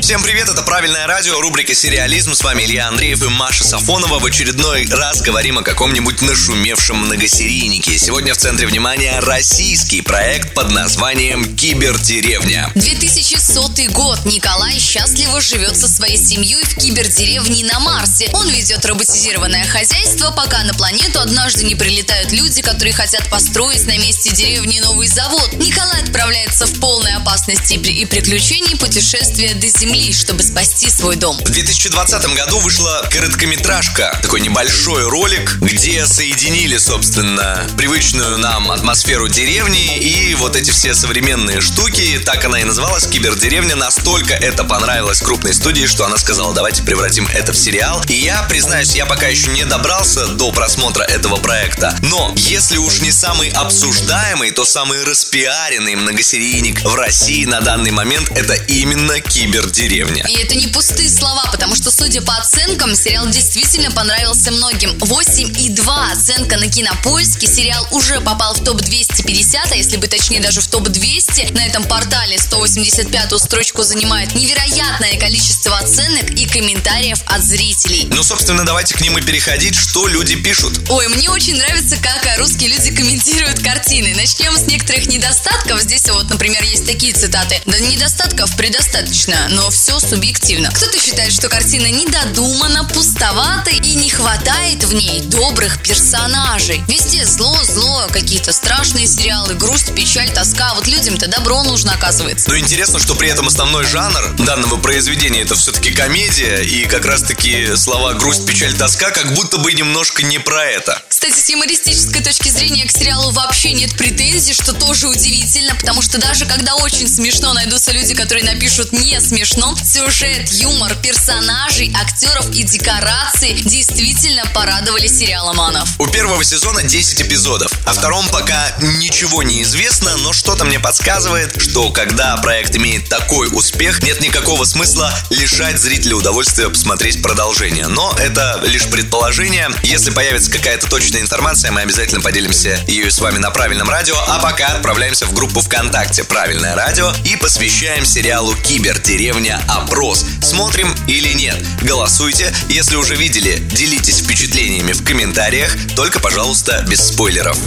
Всем привет, это «Правильное радио», рубрика «Сериализм». С вами Илья Андреев и Маша Сафонова. В очередной раз говорим о каком-нибудь нашумевшем многосерийнике. Сегодня в центре внимания российский проект под названием «Кибердеревня». 2100 год. Николай счастливо живет со своей семьей в кибердеревне на Марсе. Он ведет роботизированное хозяйство, пока на планету однажды не прилетают люди, которые хотят построить на месте деревни новый завод. Николай отправляется в полной опасности и приключений путешествия до Земли чтобы спасти свой дом. В 2020 году вышла короткометражка, такой небольшой ролик, где соединили, собственно, привычную нам атмосферу деревни и вот эти все современные штуки. Так она и называлась, кибердеревня. Настолько это понравилось крупной студии, что она сказала, давайте превратим это в сериал. И я, признаюсь, я пока еще не добрался до просмотра этого проекта. Но если уж не самый обсуждаемый, то самый распиаренный многосерийник в России на данный момент это именно кибердеревня деревня. И это не пустые слова, потому что, судя по оценкам, сериал действительно понравился многим. 8,2 оценка на кинопоиске. Сериал уже попал в топ-250, а если бы точнее даже в топ-200. На этом портале 185-ю строчку занимает невероятное количество оценок комментариев от зрителей. Ну, собственно, давайте к ним и переходить. Что люди пишут? Ой, мне очень нравится, как русские люди комментируют картины. Начнем с некоторых недостатков. Здесь вот, например, есть такие цитаты. Да недостатков предостаточно, но все субъективно. Кто-то считает, что картина недодумана, пустовата и не хватает в ней добрых персонажей. Везде зло, зло, какие-то страшные сериалы, грусть, печаль, тоска. Вот людям-то добро нужно оказывается. Ну интересно, что при этом основной жанр данного произведения это все-таки комедия, и как раз-таки слова грусть, печаль, тоска как будто бы немножко не про это. Кстати, с юмористической точки зрения к сериалу вообще нет претензий, что тоже удивительно, потому что даже когда очень смешно найдутся люди, которые напишут не смешно. Сюжет, юмор, персонажей, актеров и декорации действительно порадовали сериаломанов. У первого сезона 10 эпизодов. О втором пока ничего не известно, но что-то мне подсказывает, что когда проект имеет такой успех, нет никакого смысла лишать зрителя удовольствия посмотреть продолжение. Но это лишь предположение. Если появится какая-то точная информация, мы обязательно поделимся ею с вами на правильном радио. А пока отправляемся в группу ВКонтакте «Правильное радио» и посвящаем сериалу «Кибердеревня» опрос. Смотрим или нет? Голосуйте. Если уже видели, делитесь впечатлениями в комментариях. Только, пожалуйста, без спойлеров.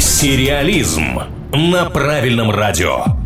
Сериализм на правильном радио.